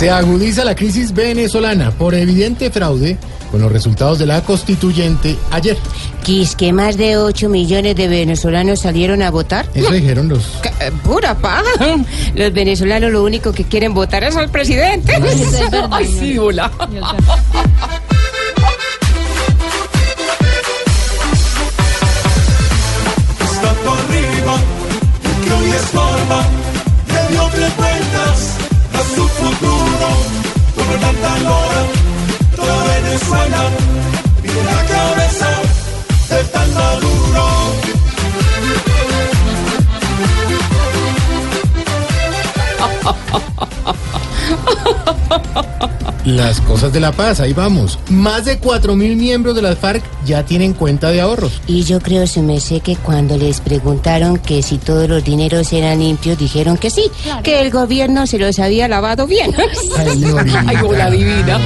Se agudiza la crisis venezolana por evidente fraude con los resultados de la constituyente ayer. Quis que más de 8 millones de venezolanos salieron a votar. Eso dijeron los... Eh, Pura paja. Los venezolanos lo único que quieren votar es al presidente. Ay, sí, hola. Las cosas de la paz, ahí vamos. Más de 4 mil miembros de las FARC ya tienen cuenta de ahorros. Y yo creo, se me sé que cuando les preguntaron que si todos los dineros eran limpios, dijeron que sí, que el gobierno se los había lavado bien. Ay. Ay, hola divina.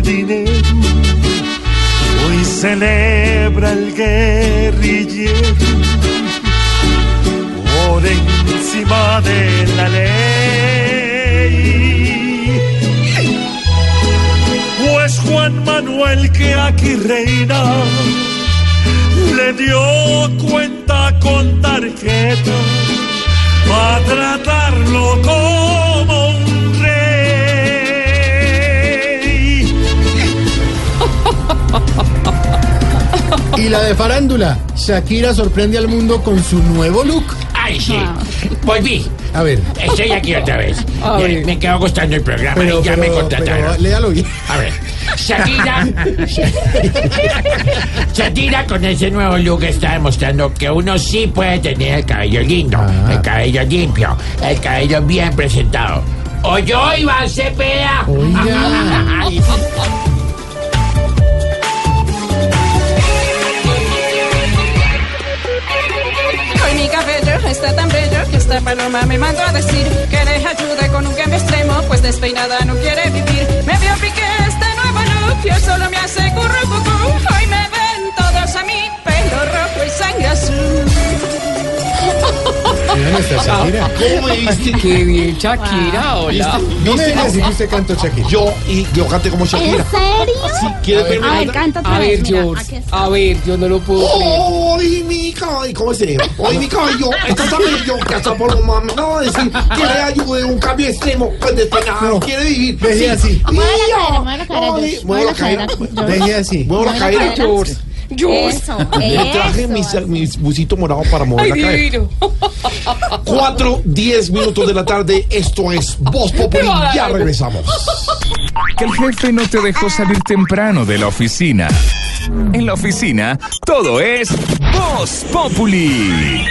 Dinero, hoy celebra el guerrillero por encima de la ley. Pues Juan Manuel que aquí reina le dio cuenta con tarjeta la de farándula, Shakira sorprende al mundo con su nuevo look. Ay, sí. Volví. A ver, Estoy aquí otra vez. Me, me quedó gustando el programa pero, y ya me contrataron. pero léalo bien. A ver. Shakira. Shakira con ese nuevo look está demostrando que uno sí puede tener el cabello lindo, Ah. el cabello limpio, el cabello bien presentado. O yo, Iván Cepeda. Oiga. Esta paloma me mandó a decir que le ayude con un cambio extremo, pues despeinada no quiere vivir. Nuestra Shakira. ¿Cómo me viste? Qué bien, Shakira, hola. No me digas si usted cantó Shakira. Yo y yo cante como ¿En Shakira. serio? Si quieres verme A ver, cantar? canta A ver, George. A ver, yo no lo puedo creer. Hoy mi cabello, ¿cómo se llama? Hoy mi cabello está tan bello que hasta por lo más me va a decir que le ayude un cambio extremo, pues despeinada no quiere vivir. Deje así. Mueve la cadera, mueve la cadera. Deje así. Muevo la Mueve la cadera. George. George. Eso, Le traje eso. mis, mis busito morado para mover Ay, la divino. 4, 10 minutos de la tarde. Esto es Voz Populi. Ya regresamos. Que el jefe no te dejó salir temprano de la oficina. En la oficina, todo es Voz Populi.